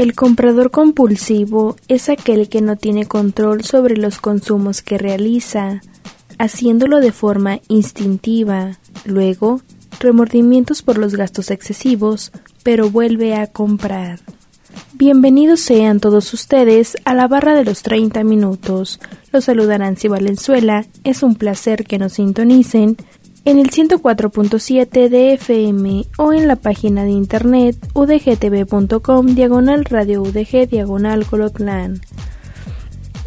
El comprador compulsivo es aquel que no tiene control sobre los consumos que realiza, haciéndolo de forma instintiva, luego remordimientos por los gastos excesivos, pero vuelve a comprar. Bienvenidos sean todos ustedes a la barra de los 30 minutos. Los saluda Nancy Valenzuela. Es un placer que nos sintonicen en el 104.7 de FM o en la página de internet udgtv.com diagonal radio udg diagonal colotlan.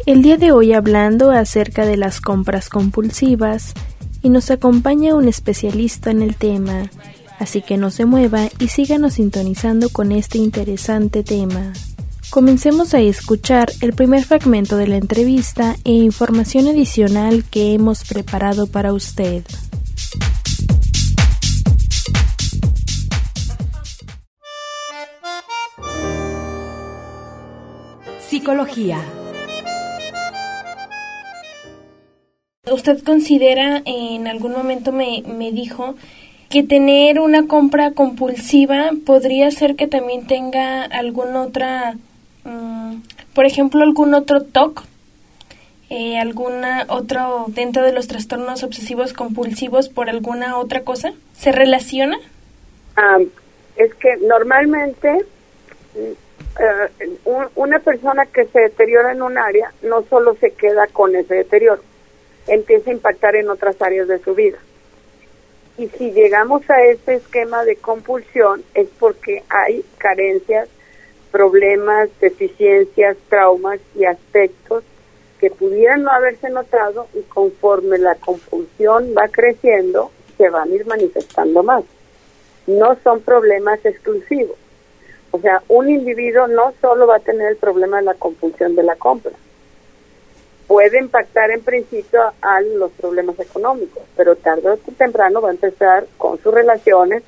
El día de hoy hablando acerca de las compras compulsivas y nos acompaña un especialista en el tema, así que no se mueva y síganos sintonizando con este interesante tema. Comencemos a escuchar el primer fragmento de la entrevista e información adicional que hemos preparado para usted. Psicología. ¿Usted considera, en algún momento me, me dijo, que tener una compra compulsiva podría ser que también tenga alguna otra, mm, por ejemplo, algún otro TOC, eh, alguna otro dentro de los trastornos obsesivos compulsivos por alguna otra cosa? ¿Se relaciona? Ah, es que normalmente eh, un- una persona que se deteriora en un área no solo se queda con ese deterioro, empieza a impactar en otras áreas de su vida. Y si llegamos a este esquema de compulsión es porque hay carencias, problemas, deficiencias, traumas y aspectos que pudieran no haberse notado y conforme la compulsión va creciendo, se van a ir manifestando más. No son problemas exclusivos. O sea, un individuo no solo va a tener el problema de la compulsión de la compra. Puede impactar en principio a los problemas económicos, pero tarde o temprano va a empezar con sus relaciones,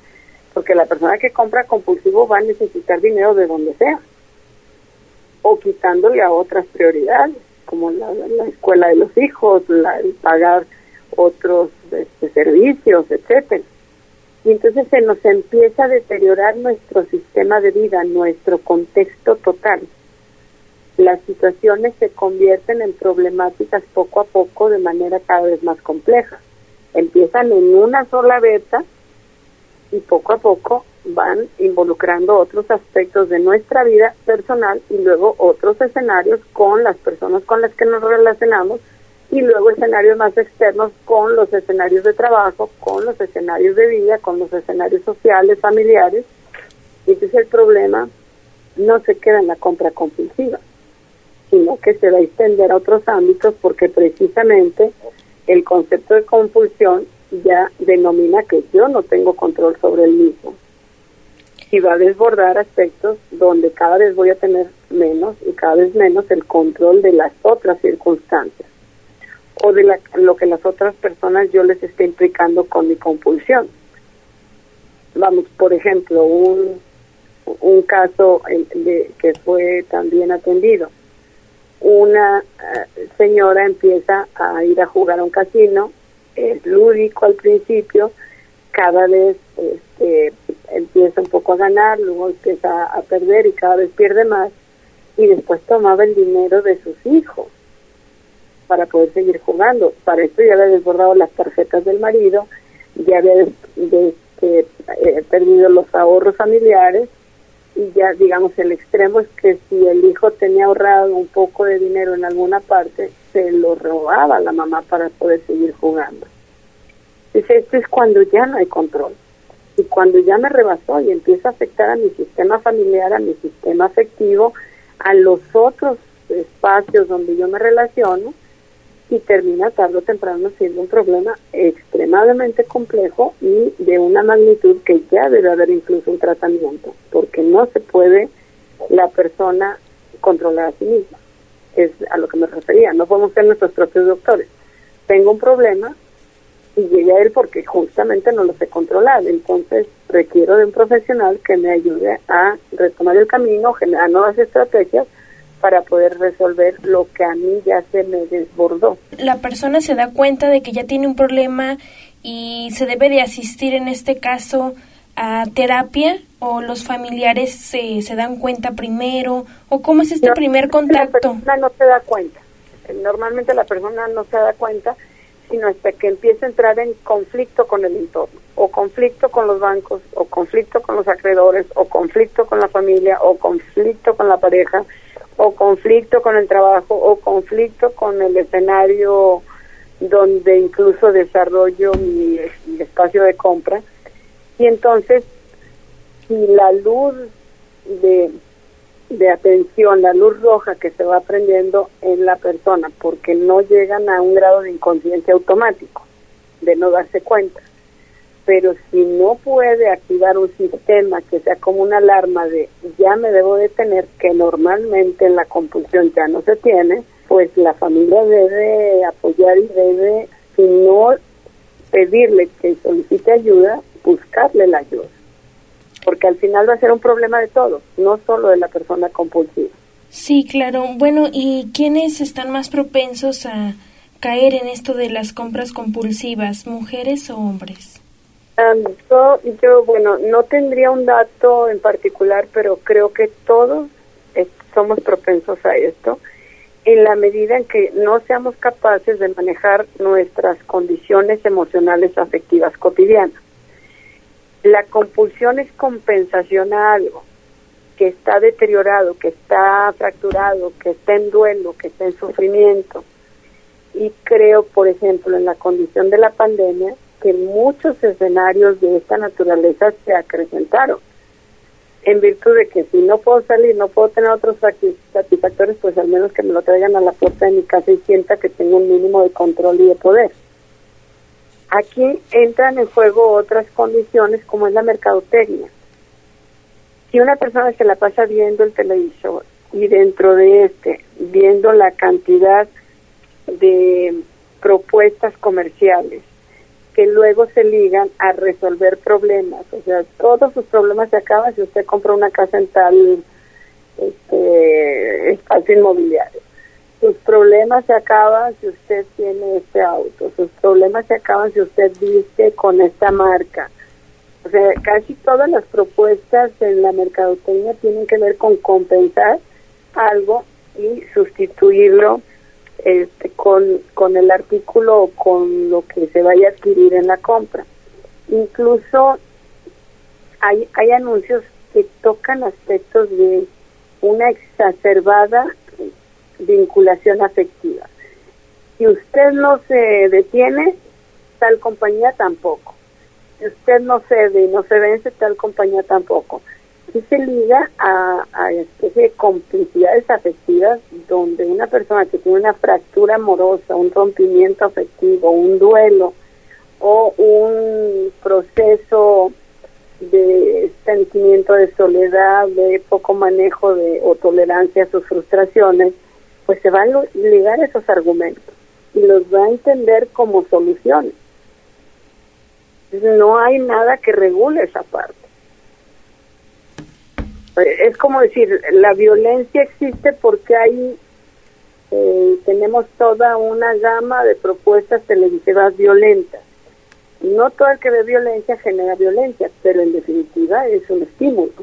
porque la persona que compra compulsivo va a necesitar dinero de donde sea, o quitándole a otras prioridades, como la, la escuela de los hijos, la, el pagar otros este, servicios, etcétera y entonces se nos empieza a deteriorar nuestro sistema de vida, nuestro contexto total. Las situaciones se convierten en problemáticas poco a poco de manera cada vez más compleja. Empiezan en una sola beta y poco a poco van involucrando otros aspectos de nuestra vida personal y luego otros escenarios con las personas con las que nos relacionamos y luego escenarios más externos con los escenarios de trabajo, con los escenarios de vida, con los escenarios sociales, familiares. Y entonces el problema no se queda en la compra compulsiva, sino que se va a extender a otros ámbitos porque precisamente el concepto de compulsión ya denomina que yo no tengo control sobre el mismo. Y va a desbordar aspectos donde cada vez voy a tener menos y cada vez menos el control de las otras circunstancias o de la- lo que las otras personas yo les esté implicando con mi compulsión. Vamos, por ejemplo, un, un caso en- de, que fue también atendido. Una eh, señora empieza a ir a jugar a un casino, es lúdico al principio, cada vez este, empieza un poco a ganar, luego empieza a perder y cada vez pierde más, y después tomaba el dinero de sus hijos para poder seguir jugando. Para esto ya había desbordado las tarjetas del marido, ya había eh, perdido los ahorros familiares y ya digamos el extremo es que si el hijo tenía ahorrado un poco de dinero en alguna parte, se lo robaba la mamá para poder seguir jugando. Dice, esto es cuando ya no hay control. Y cuando ya me rebasó y empieza a afectar a mi sistema familiar, a mi sistema afectivo, a los otros espacios donde yo me relaciono, y termina tarde o temprano siendo un problema extremadamente complejo y de una magnitud que ya debe haber incluso un tratamiento, porque no se puede la persona controlar a sí misma. Es a lo que me refería. No podemos ser nuestros propios doctores. Tengo un problema y llegué a él porque justamente no lo sé controlar. Entonces requiero de un profesional que me ayude a retomar el camino, generar nuevas estrategias para poder resolver lo que a mí ya se me desbordó. La persona se da cuenta de que ya tiene un problema y se debe de asistir en este caso a terapia o los familiares se, se dan cuenta primero o cómo es este primer contacto? La persona no se da cuenta. Normalmente la persona no se da cuenta sino hasta que empieza a entrar en conflicto con el entorno, o conflicto con los bancos, o conflicto con los acreedores, o conflicto con la familia, o conflicto con la pareja, o conflicto con el trabajo, o conflicto con el escenario donde incluso desarrollo mi, espacio de compra. Y entonces, si la luz de, de atención, la luz roja que se va prendiendo en la persona, porque no llegan a un grado de inconsciencia automático, de no darse cuenta. Pero si no puede activar un sistema que sea como una alarma de ya me debo detener, que normalmente en la compulsión ya no se tiene, pues la familia debe apoyar y debe, si no pedirle que solicite ayuda, buscarle la ayuda. Porque al final va a ser un problema de todos, no solo de la persona compulsiva. Sí, claro. Bueno, ¿y quiénes están más propensos a caer en esto de las compras compulsivas, mujeres o hombres? Um, yo, yo, bueno, no tendría un dato en particular, pero creo que todos somos propensos a esto en la medida en que no seamos capaces de manejar nuestras condiciones emocionales afectivas cotidianas. La compulsión es compensación a algo que está deteriorado, que está fracturado, que está en duelo, que está en sufrimiento. Y creo, por ejemplo, en la condición de la pandemia, que muchos escenarios de esta naturaleza se acrecentaron en virtud de que si no puedo salir, no puedo tener otros satisfactores, pues al menos que me lo traigan a la puerta de mi casa y sienta que tengo un mínimo de control y de poder. Aquí entran en juego otras condiciones como es la mercadotecnia. Si una persona se la pasa viendo el televisor y dentro de este, viendo la cantidad de propuestas comerciales que luego se ligan a resolver problemas. O sea, todos sus problemas se acaban si usted compra una casa en tal este, espacio inmobiliario. Sus problemas se acaban si usted tiene este auto. Sus problemas se acaban si usted viste con esta marca. O sea, casi todas las propuestas en la mercadotecnia tienen que ver con compensar algo y sustituirlo este, con, con el artículo o con lo que se vaya a adquirir en la compra. Incluso hay, hay anuncios que tocan aspectos de una exacerbada vinculación afectiva. Si usted no se detiene, tal compañía tampoco. Si usted no cede y no se vence, tal compañía tampoco y se liga a, a especie de complicidades afectivas donde una persona que tiene una fractura amorosa, un rompimiento afectivo, un duelo o un proceso de sentimiento de soledad, de poco manejo de o tolerancia a sus frustraciones, pues se van a ligar esos argumentos y los va a entender como soluciones. No hay nada que regule esa parte es como decir, la violencia existe porque hay, eh, tenemos toda una gama de propuestas televisivas violentas. No todo el que ve violencia genera violencia, pero en definitiva es un estímulo.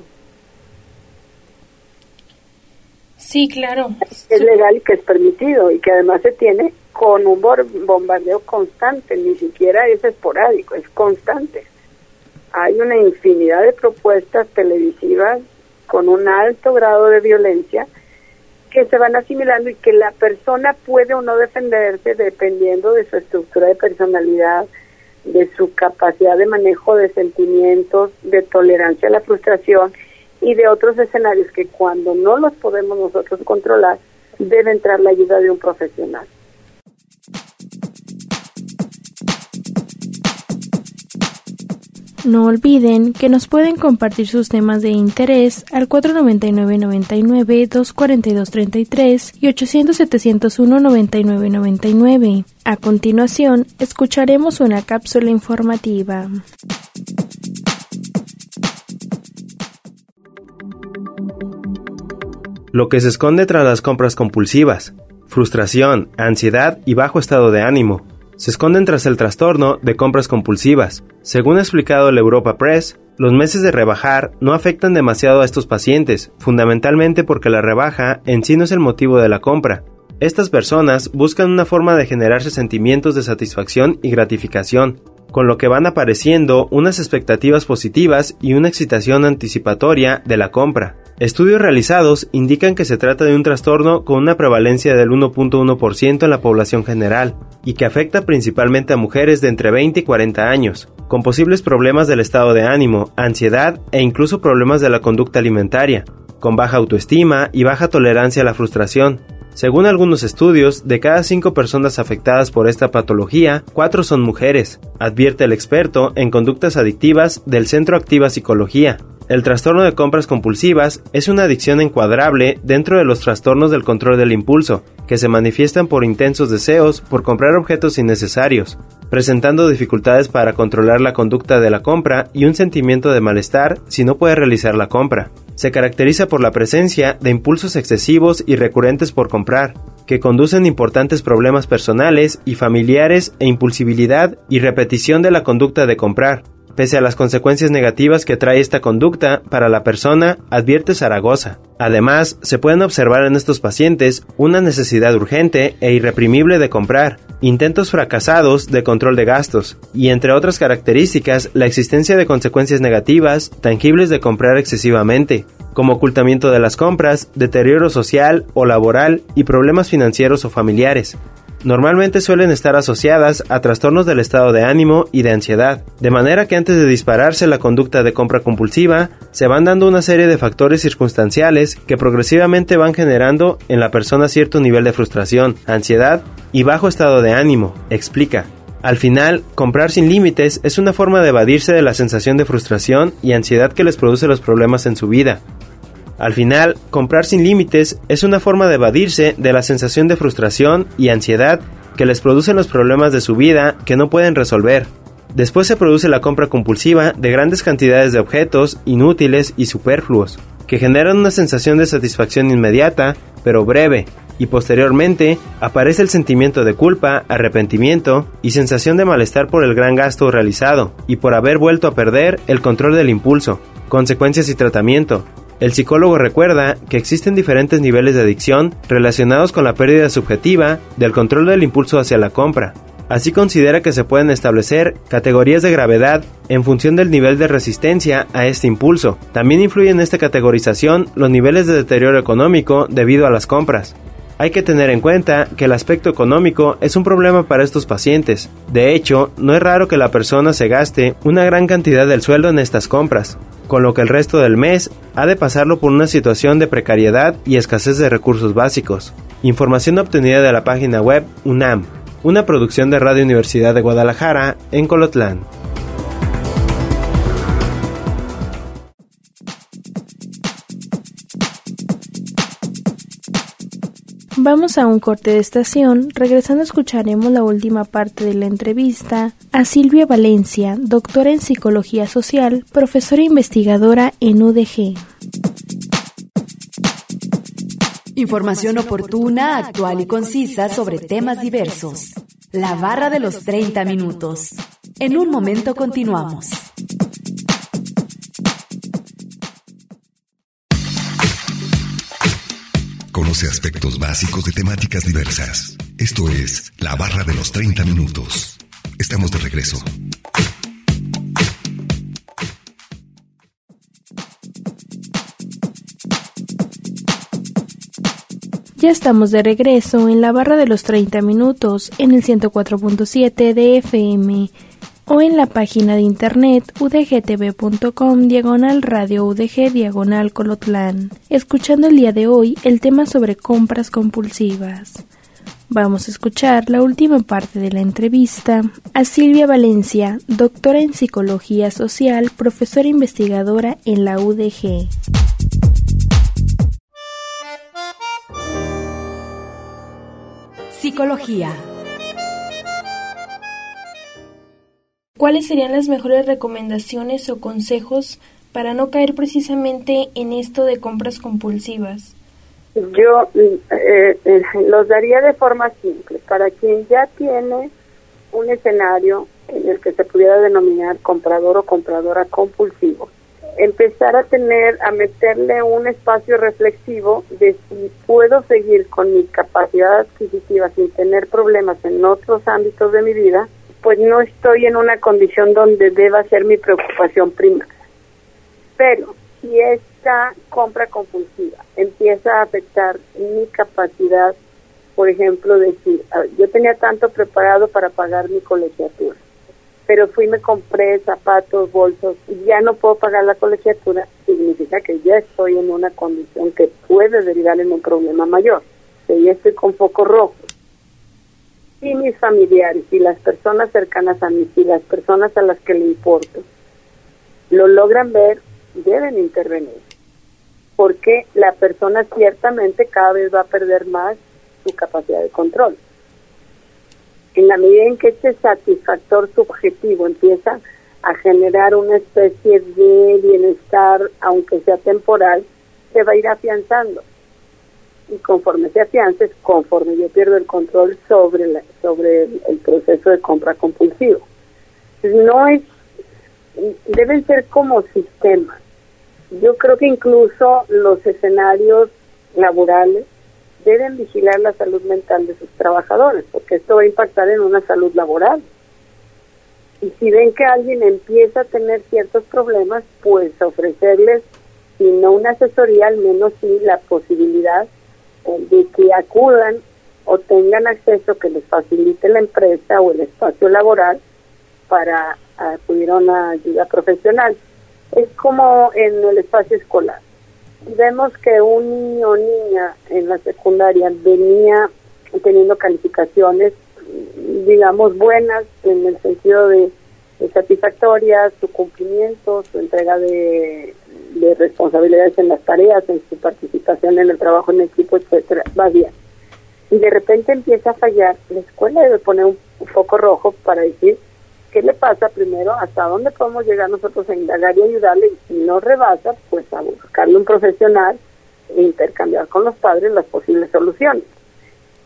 Sí, claro. Es legal y que es permitido y que además se tiene con un bombardeo constante, ni siquiera es esporádico, es constante. Hay una infinidad de propuestas televisivas con un alto grado de violencia que se van asimilando y que la persona puede o no defenderse dependiendo de su estructura de personalidad, de su capacidad de manejo de sentimientos, de tolerancia a la frustración y de otros escenarios que cuando no los podemos nosotros controlar, debe entrar la ayuda de un profesional. No olviden que nos pueden compartir sus temas de interés al 499-99, 242-33 y 800-701-9999. A continuación, escucharemos una cápsula informativa. Lo que se esconde tras las compras compulsivas, frustración, ansiedad y bajo estado de ánimo se esconden tras el trastorno de compras compulsivas. Según ha explicado el Europa Press, los meses de rebajar no afectan demasiado a estos pacientes, fundamentalmente porque la rebaja en sí no es el motivo de la compra. Estas personas buscan una forma de generarse sentimientos de satisfacción y gratificación, con lo que van apareciendo unas expectativas positivas y una excitación anticipatoria de la compra. Estudios realizados indican que se trata de un trastorno con una prevalencia del 1.1% en la población general y que afecta principalmente a mujeres de entre 20 y 40 años, con posibles problemas del estado de ánimo, ansiedad e incluso problemas de la conducta alimentaria, con baja autoestima y baja tolerancia a la frustración. Según algunos estudios, de cada cinco personas afectadas por esta patología, cuatro son mujeres, advierte el experto en conductas adictivas del Centro Activa Psicología, el trastorno de compras compulsivas es una adicción encuadrable dentro de los trastornos del control del impulso, que se manifiestan por intensos deseos por comprar objetos innecesarios, presentando dificultades para controlar la conducta de la compra y un sentimiento de malestar si no puede realizar la compra. Se caracteriza por la presencia de impulsos excesivos y recurrentes por comprar, que conducen importantes problemas personales y familiares e impulsibilidad y repetición de la conducta de comprar, Pese a las consecuencias negativas que trae esta conducta para la persona, advierte Zaragoza. Además, se pueden observar en estos pacientes una necesidad urgente e irreprimible de comprar, intentos fracasados de control de gastos, y entre otras características, la existencia de consecuencias negativas tangibles de comprar excesivamente, como ocultamiento de las compras, deterioro social o laboral y problemas financieros o familiares normalmente suelen estar asociadas a trastornos del estado de ánimo y de ansiedad, de manera que antes de dispararse la conducta de compra compulsiva, se van dando una serie de factores circunstanciales que progresivamente van generando en la persona cierto nivel de frustración, ansiedad y bajo estado de ánimo, explica. Al final, comprar sin límites es una forma de evadirse de la sensación de frustración y ansiedad que les produce los problemas en su vida, al final, comprar sin límites es una forma de evadirse de la sensación de frustración y ansiedad que les producen los problemas de su vida que no pueden resolver. Después se produce la compra compulsiva de grandes cantidades de objetos inútiles y superfluos, que generan una sensación de satisfacción inmediata, pero breve, y posteriormente aparece el sentimiento de culpa, arrepentimiento y sensación de malestar por el gran gasto realizado y por haber vuelto a perder el control del impulso, consecuencias y tratamiento, el psicólogo recuerda que existen diferentes niveles de adicción relacionados con la pérdida subjetiva del control del impulso hacia la compra. Así considera que se pueden establecer categorías de gravedad en función del nivel de resistencia a este impulso. También influye en esta categorización los niveles de deterioro económico debido a las compras. Hay que tener en cuenta que el aspecto económico es un problema para estos pacientes. De hecho, no es raro que la persona se gaste una gran cantidad del sueldo en estas compras con lo que el resto del mes ha de pasarlo por una situación de precariedad y escasez de recursos básicos. Información obtenida de la página web UNAM, una producción de Radio Universidad de Guadalajara en Colotlán. Vamos a un corte de estación. Regresando escucharemos la última parte de la entrevista a Silvia Valencia, doctora en Psicología Social, profesora investigadora en UDG. Información oportuna, actual y concisa sobre temas diversos. La barra de los 30 minutos. En un momento continuamos. Conoce aspectos básicos de temáticas diversas. Esto es La Barra de los 30 Minutos. Estamos de regreso. Ya estamos de regreso en la barra de los 30 minutos en el 104.7 de FM o en la página de internet udgtv.com diagonal radio udg diagonal colotlán, escuchando el día de hoy el tema sobre compras compulsivas. Vamos a escuchar la última parte de la entrevista a Silvia Valencia, doctora en Psicología Social, profesora investigadora en la UDG. Psicología. ¿Cuáles serían las mejores recomendaciones o consejos para no caer precisamente en esto de compras compulsivas? Yo eh, eh, los daría de forma simple. Para quien ya tiene un escenario en el que se pudiera denominar comprador o compradora compulsivo, empezar a tener, a meterle un espacio reflexivo de si puedo seguir con mi capacidad adquisitiva sin tener problemas en otros ámbitos de mi vida, pues no estoy en una condición donde deba ser mi preocupación primaria. Pero si esta compra compulsiva empieza a afectar mi capacidad, por ejemplo, decir, yo tenía tanto preparado para pagar mi colegiatura, pero fui me compré zapatos, bolsos y ya no puedo pagar la colegiatura, significa que ya estoy en una condición que puede derivar en un problema mayor, que ya estoy con foco rojo. Si mis familiares y las personas cercanas a mí y las personas a las que le importo lo logran ver, deben intervenir, porque la persona ciertamente cada vez va a perder más su capacidad de control. En la medida en que este satisfactor subjetivo empieza a generar una especie de bienestar, aunque sea temporal, se va a ir afianzando. Y conforme se afiances, conforme yo pierdo el control sobre, la, sobre el, proceso de compra compulsivo. No es, deben ser como sistemas yo creo que incluso los escenarios laborales deben vigilar la salud mental de sus trabajadores, porque esto va a impactar en una salud laboral. Y si ven que alguien empieza a tener ciertos problemas, pues ofrecerles, si no una asesoría, al menos sí la posibilidad de que acudan o tengan acceso que les facilite la empresa o el espacio laboral para acudir a una ayuda profesional es como en el espacio escolar. Vemos que un niño o niña en la secundaria venía teniendo calificaciones, digamos, buenas en el sentido de, satisfactorias, su cumplimiento, su entrega de, de responsabilidades en las tareas, en su participación en el trabajo en equipo, etcétera, va bien. Y de repente empieza a fallar, la escuela debe poner un foco rojo para decir qué le pasa primero, hasta dónde podemos llegar nosotros a indagar y ayudarle, y si no rebasa, pues a buscarle un profesional e intercambiar con los padres las posibles soluciones.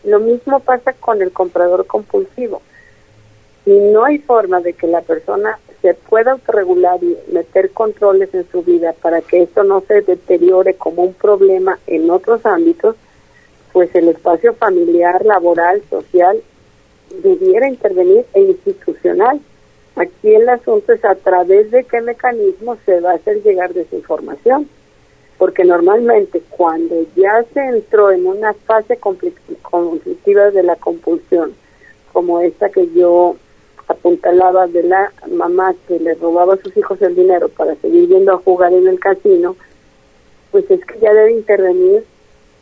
Lo mismo pasa con el comprador compulsivo. Si no hay forma de que la persona se pueda autorregular y meter controles en su vida para que esto no se deteriore como un problema en otros ámbitos, pues el espacio familiar, laboral, social debiera intervenir e institucional Aquí el asunto es a través de qué mecanismo se va a hacer llegar de esa información. Porque normalmente cuando ya se entró en una fase conflictiva de la compulsión, como esta que yo apuntalaba de la mamá que le robaba a sus hijos el dinero para seguir yendo a jugar en el casino, pues es que ya debe intervenir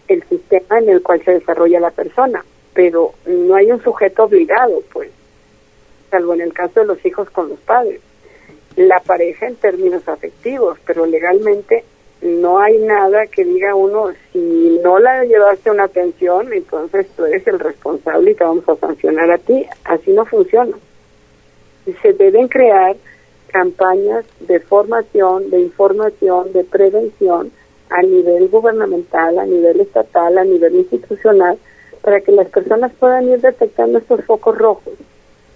el sistema en el cual se desarrolla la persona, pero no hay un sujeto obligado, pues salvo en el caso de los hijos con los padres. La pareja en términos afectivos, pero legalmente no hay nada que diga uno, si no la llevaste una atención, entonces tú eres el responsable y te vamos a sancionar a ti. Así no funciona. Se deben crear campañas de formación, de información, de prevención a nivel gubernamental, a nivel estatal, a nivel institucional, para que las personas puedan ir detectando estos focos rojos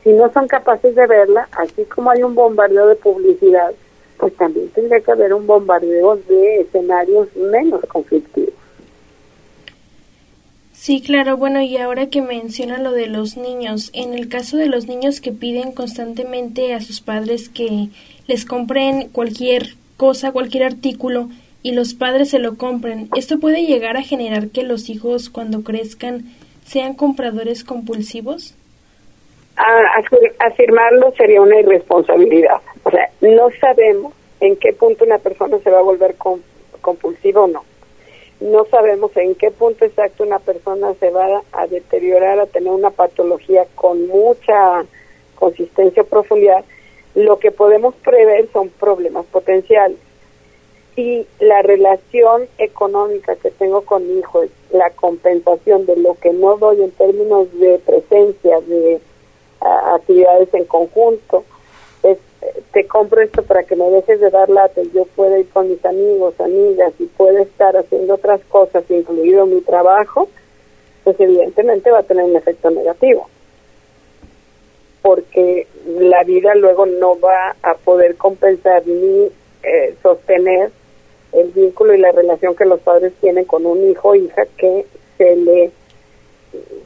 si no son capaces de verla, así como hay un bombardeo de publicidad, pues también tendría que haber un bombardeo de escenarios menos conflictivos. Sí, claro. Bueno, y ahora que menciona lo de los niños, en el caso de los niños que piden constantemente a sus padres que les compren cualquier cosa, cualquier artículo, y los padres se lo compren, ¿esto puede llegar a generar que los hijos cuando crezcan sean compradores compulsivos? afirmarlo sería una irresponsabilidad. O sea, no sabemos en qué punto una persona se va a volver compulsiva o no. No sabemos en qué punto exacto una persona se va a deteriorar, a tener una patología con mucha consistencia o profundidad, lo que podemos prever son problemas potenciales. Si la relación económica que tengo con mi hijo es la compensación de lo que no doy en términos de presencia, de actividades en conjunto, es, te compro esto para que me dejes de dar lata y yo pueda ir con mis amigos, amigas y pueda estar haciendo otras cosas, incluido mi trabajo, pues evidentemente va a tener un efecto negativo. Porque la vida luego no va a poder compensar ni eh, sostener el vínculo y la relación que los padres tienen con un hijo o hija que se le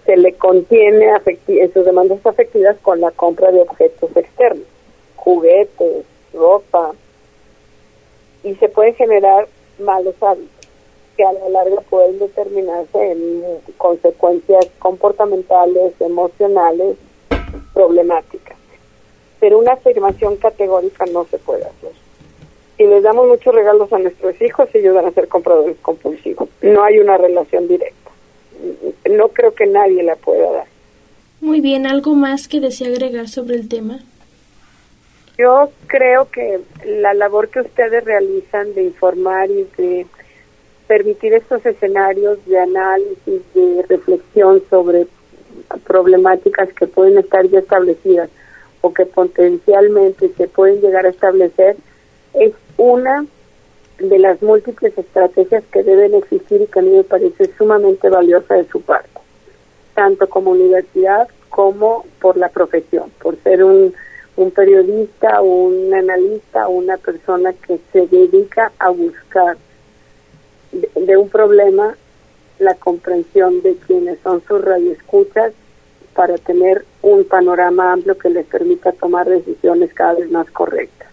se le contiene en sus demandas afectivas con la compra de objetos externos, juguetes, ropa, y se pueden generar malos hábitos que a la larga pueden determinarse en consecuencias comportamentales, emocionales, problemáticas. Pero una afirmación categórica no se puede hacer. Si les damos muchos regalos a nuestros hijos, ellos van a ser compradores compulsivos. No hay una relación directa no creo que nadie la pueda dar. Muy bien, ¿algo más que desea agregar sobre el tema? Yo creo que la labor que ustedes realizan de informar y de permitir estos escenarios de análisis, de reflexión sobre problemáticas que pueden estar ya establecidas o que potencialmente se pueden llegar a establecer, es una de las múltiples estrategias que deben existir y que a mí me parece sumamente valiosa de su parte, tanto como universidad como por la profesión, por ser un, un periodista un analista una persona que se dedica a buscar de, de un problema la comprensión de quienes son sus radioescuchas para tener un panorama amplio que les permita tomar decisiones cada vez más correctas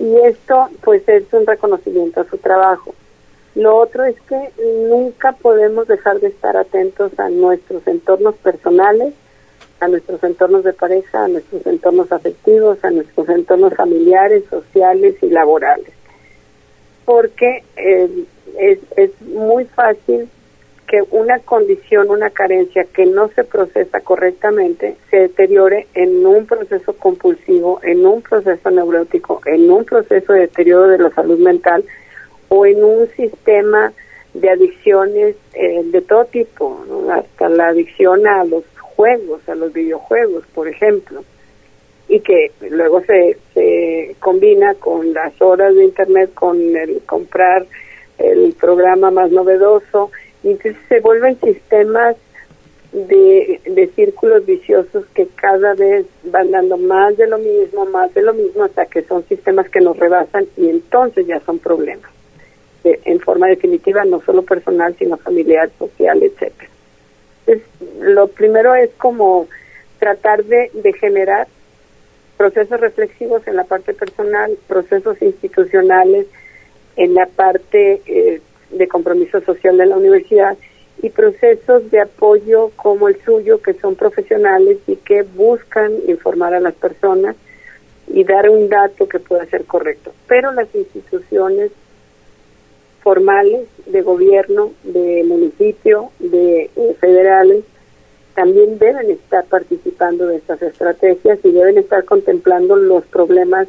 y esto pues es un reconocimiento a su trabajo. Lo otro es que nunca podemos dejar de estar atentos a nuestros entornos personales, a nuestros entornos de pareja, a nuestros entornos afectivos, a nuestros entornos familiares, sociales y laborales. Porque eh, es, es muy fácil que una condición, una carencia que no se procesa correctamente se deteriore en un proceso compulsivo, en un proceso neurótico, en un proceso de deterioro de la salud mental o en un sistema de adicciones eh, de todo tipo, hasta la adicción a los juegos, a los videojuegos, por ejemplo, y que luego se, se combina con las horas de Internet, con el comprar el programa más novedoso, y entonces se vuelven sistemas de, de círculos viciosos que cada vez van dando más de lo mismo, más de lo mismo, hasta que son sistemas que nos rebasan y entonces ya son problemas. en forma definitiva, no solo personal, sino familiar, social, etcétera. Entonces, lo primero es como tratar de, generar procesos reflexivos en la parte personal, procesos institucionales en la parte eh, de compromiso social de la universidad y procesos de apoyo como el suyo que son profesionales y que buscan informar a las personas y dar un dato que pueda ser correcto. Pero las instituciones formales de gobierno, de municipio, de eh, federales, también deben estar participando de estas estrategias y deben estar contemplando los problemas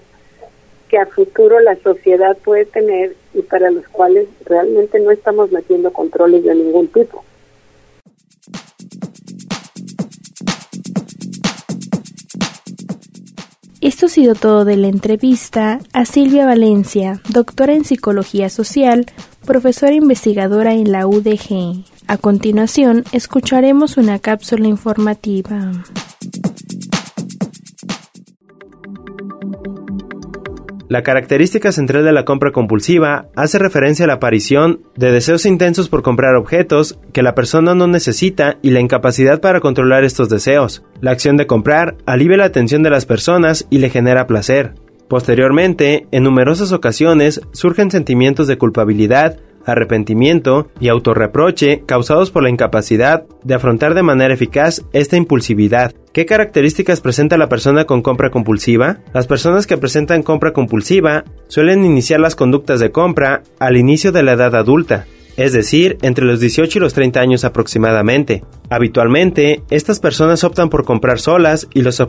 que a futuro la sociedad puede tener y para los cuales realmente no estamos metiendo controles de ningún tipo. Esto ha sido todo de la entrevista a Silvia Valencia, doctora en Psicología Social, profesora investigadora en la UDG. A continuación, escucharemos una cápsula informativa. La característica central de la compra compulsiva hace referencia a la aparición de deseos intensos por comprar objetos que la persona no necesita y la incapacidad para controlar estos deseos. La acción de comprar alivia la atención de las personas y le genera placer. Posteriormente, en numerosas ocasiones surgen sentimientos de culpabilidad, arrepentimiento y autorreproche causados por la incapacidad de afrontar de manera eficaz esta impulsividad. ¿Qué características presenta la persona con compra compulsiva? Las personas que presentan compra compulsiva suelen iniciar las conductas de compra al inicio de la edad adulta. es decir, entre los 18 y los 30 años aproximadamente. Habitualmente, estas personas optan por comprar solas y los,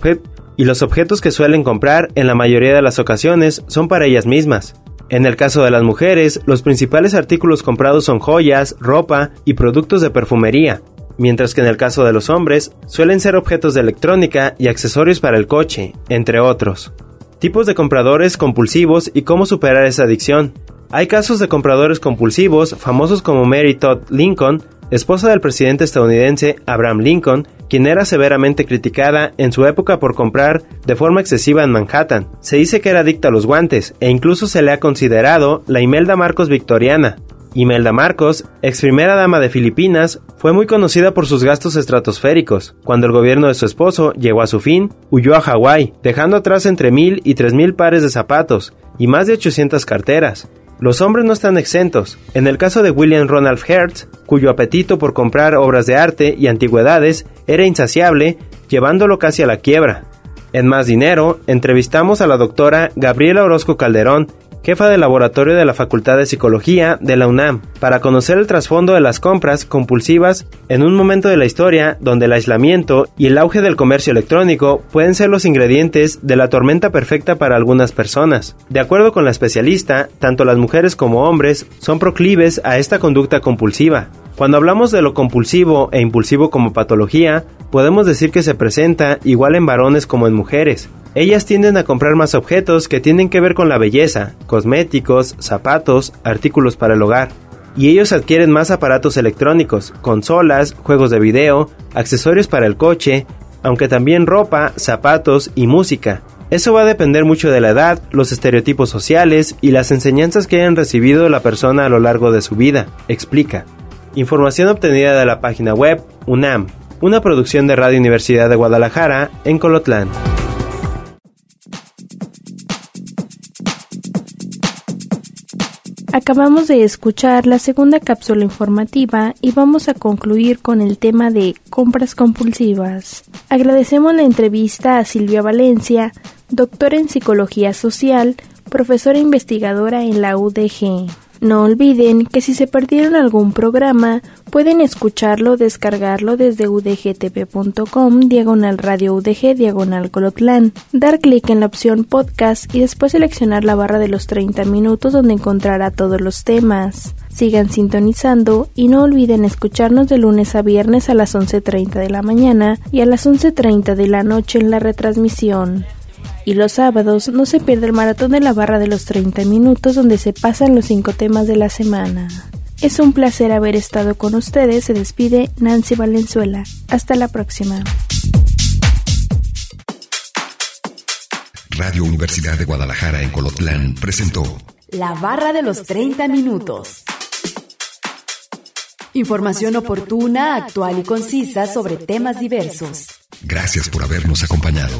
y los objetos que suelen comprar en la mayoría de las ocasiones son para ellas mismas. En el caso de las mujeres, los principales artículos comprados son joyas, ropa y productos de perfumería, mientras que en el caso de los hombres suelen ser objetos de electrónica y accesorios para el coche, entre otros. Tipos de compradores compulsivos y cómo superar esa adicción. Hay casos de compradores compulsivos famosos como Mary Todd Lincoln, esposa del presidente estadounidense Abraham Lincoln, quien era severamente criticada en su época por comprar de forma excesiva en Manhattan. Se dice que era adicta a los guantes e incluso se le ha considerado la Imelda Marcos victoriana. Imelda Marcos, ex primera dama de Filipinas, fue muy conocida por sus gastos estratosféricos. Cuando el gobierno de su esposo llegó a su fin, huyó a Hawái, dejando atrás entre mil y tres mil pares de zapatos y más de 800 carteras. Los hombres no están exentos. En el caso de William Ronald Hertz, cuyo apetito por comprar obras de arte y antigüedades era insaciable, llevándolo casi a la quiebra. En Más Dinero, entrevistamos a la doctora Gabriela Orozco Calderón, jefa del laboratorio de la Facultad de Psicología de la UNAM, para conocer el trasfondo de las compras compulsivas en un momento de la historia donde el aislamiento y el auge del comercio electrónico pueden ser los ingredientes de la tormenta perfecta para algunas personas. De acuerdo con la especialista, tanto las mujeres como hombres son proclives a esta conducta compulsiva. Cuando hablamos de lo compulsivo e impulsivo como patología, podemos decir que se presenta igual en varones como en mujeres. Ellas tienden a comprar más objetos que tienen que ver con la belleza, cosméticos, zapatos, artículos para el hogar. Y ellos adquieren más aparatos electrónicos, consolas, juegos de video, accesorios para el coche, aunque también ropa, zapatos y música. Eso va a depender mucho de la edad, los estereotipos sociales y las enseñanzas que hayan recibido la persona a lo largo de su vida, explica. Información obtenida de la página web UNAM, una producción de Radio Universidad de Guadalajara en Colotlán. Acabamos de escuchar la segunda cápsula informativa y vamos a concluir con el tema de compras compulsivas. Agradecemos la entrevista a Silvia Valencia, doctora en psicología social, profesora investigadora en la UDG. No olviden que si se perdieron algún programa, pueden escucharlo o descargarlo desde udgtv.com, diagonal radio udg, diagonal colotlán. Dar clic en la opción podcast y después seleccionar la barra de los 30 minutos donde encontrará todos los temas. Sigan sintonizando y no olviden escucharnos de lunes a viernes a las 11.30 de la mañana y a las 11.30 de la noche en la retransmisión. Y los sábados no se pierde el maratón de la barra de los 30 minutos donde se pasan los cinco temas de la semana. Es un placer haber estado con ustedes. Se despide Nancy Valenzuela. Hasta la próxima. Radio Universidad de Guadalajara en Colotlán presentó La barra de los 30 minutos. Información oportuna, actual y concisa sobre temas diversos. Gracias por habernos acompañado.